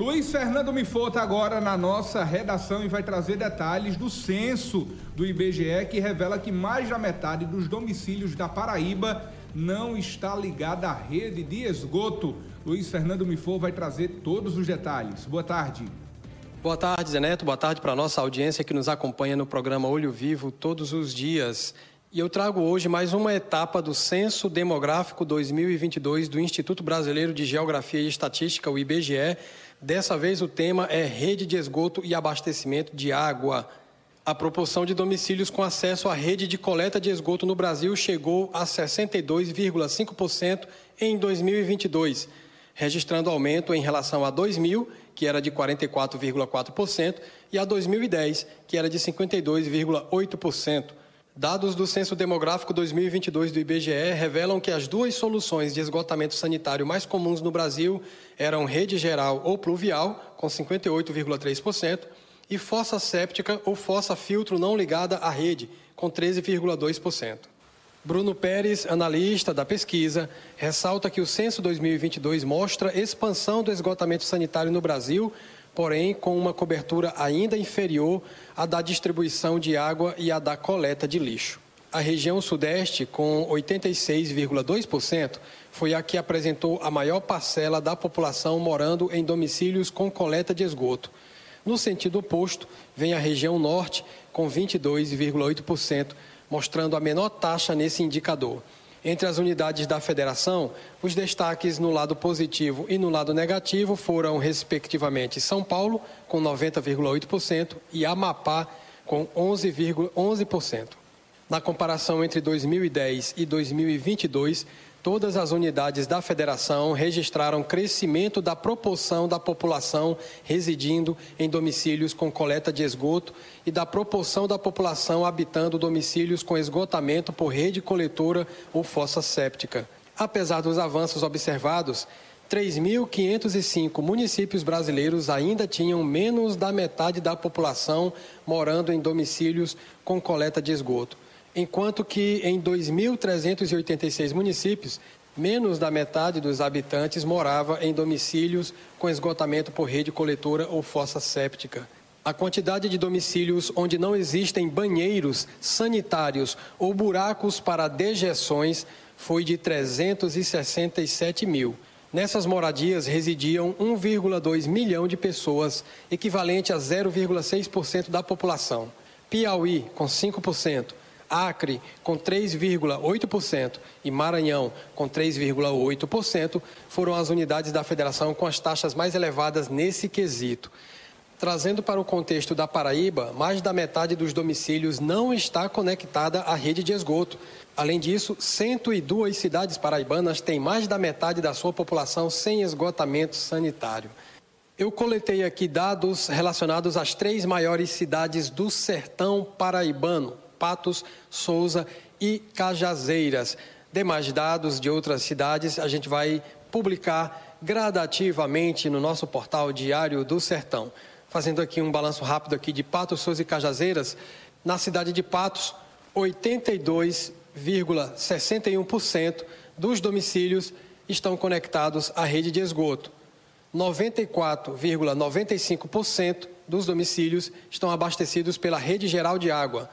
Luiz Fernando Mifota agora na nossa redação e vai trazer detalhes do censo do IBGE que revela que mais da metade dos domicílios da Paraíba não está ligada à rede de esgoto. Luiz Fernando Mifo vai trazer todos os detalhes. Boa tarde. Boa tarde, Zé Neto. Boa tarde para a nossa audiência que nos acompanha no programa Olho Vivo todos os dias. E eu trago hoje mais uma etapa do Censo Demográfico 2022 do Instituto Brasileiro de Geografia e Estatística, o IBGE. Dessa vez o tema é rede de esgoto e abastecimento de água. A proporção de domicílios com acesso à rede de coleta de esgoto no Brasil chegou a 62,5% em 2022, registrando aumento em relação a 2000, que era de 44,4%, e a 2010, que era de 52,8%. Dados do Censo Demográfico 2022 do IBGE revelam que as duas soluções de esgotamento sanitário mais comuns no Brasil eram rede geral ou pluvial, com 58,3%, e fossa séptica ou fossa filtro não ligada à rede, com 13,2%. Bruno Pérez, analista da pesquisa, ressalta que o censo 2022 mostra expansão do esgotamento sanitário no Brasil, porém com uma cobertura ainda inferior à da distribuição de água e à da coleta de lixo. A região Sudeste, com 86,2%, foi a que apresentou a maior parcela da população morando em domicílios com coleta de esgoto. No sentido oposto, vem a região Norte, com 22,8%, mostrando a menor taxa nesse indicador. Entre as unidades da federação, os destaques no lado positivo e no lado negativo foram, respectivamente, São Paulo, com 90,8%, e Amapá, com 11,11%. ,11%. Na comparação entre 2010 e 2022, todas as unidades da federação registraram crescimento da proporção da população residindo em domicílios com coleta de esgoto e da proporção da população habitando domicílios com esgotamento por rede coletora ou fossa séptica. Apesar dos avanços observados, 3.505 municípios brasileiros ainda tinham menos da metade da população morando em domicílios com coleta de esgoto enquanto que em 2.386 municípios, menos da metade dos habitantes morava em domicílios com esgotamento por rede coletora ou fossa séptica. A quantidade de domicílios onde não existem banheiros sanitários ou buracos para dejeções foi de 367 mil. Nessas moradias residiam 1,2 milhão de pessoas, equivalente a 0,6% da população. Piauí, com 5%, Acre com 3,8% e Maranhão com 3,8% foram as unidades da federação com as taxas mais elevadas nesse quesito. Trazendo para o contexto da Paraíba, mais da metade dos domicílios não está conectada à rede de esgoto. Além disso, 102 cidades paraibanas têm mais da metade da sua população sem esgotamento sanitário. Eu coletei aqui dados relacionados às três maiores cidades do sertão paraibano, Patos, Souza e Cajazeiras. Demais dados de outras cidades a gente vai publicar gradativamente no nosso portal Diário do Sertão. Fazendo aqui um balanço rápido aqui de Patos, Souza e Cajazeiras, na cidade de Patos, 82,61% dos domicílios estão conectados à rede de esgoto. 94,95% dos domicílios estão abastecidos pela rede geral de água.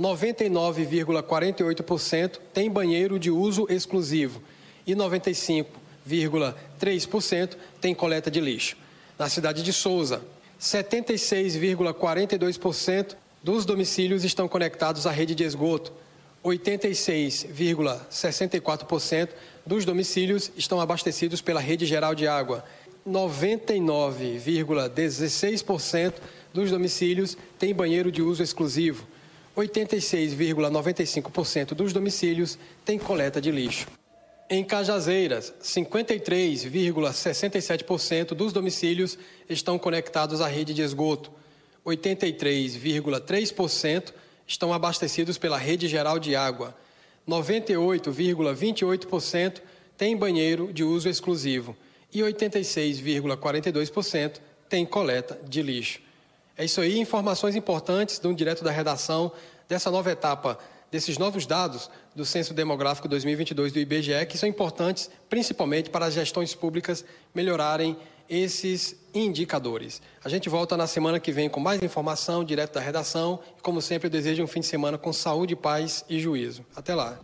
99,48% tem banheiro de uso exclusivo e 95,3% tem coleta de lixo. Na cidade de Souza, 76,42% dos domicílios estão conectados à rede de esgoto. 86,64% dos domicílios estão abastecidos pela rede geral de água. 99,16% dos domicílios têm banheiro de uso exclusivo. 86,95% dos domicílios têm coleta de lixo. Em Cajazeiras, 53,67% dos domicílios estão conectados à rede de esgoto. 83,3% estão abastecidos pela rede geral de água. 98,28% têm banheiro de uso exclusivo e 86,42% têm coleta de lixo. É isso aí, informações importantes do direto da redação dessa nova etapa, desses novos dados do Censo Demográfico 2022 do IBGE, que são importantes principalmente para as gestões públicas melhorarem esses indicadores. A gente volta na semana que vem com mais informação direto da redação e, como sempre, eu desejo um fim de semana com saúde, paz e juízo. Até lá.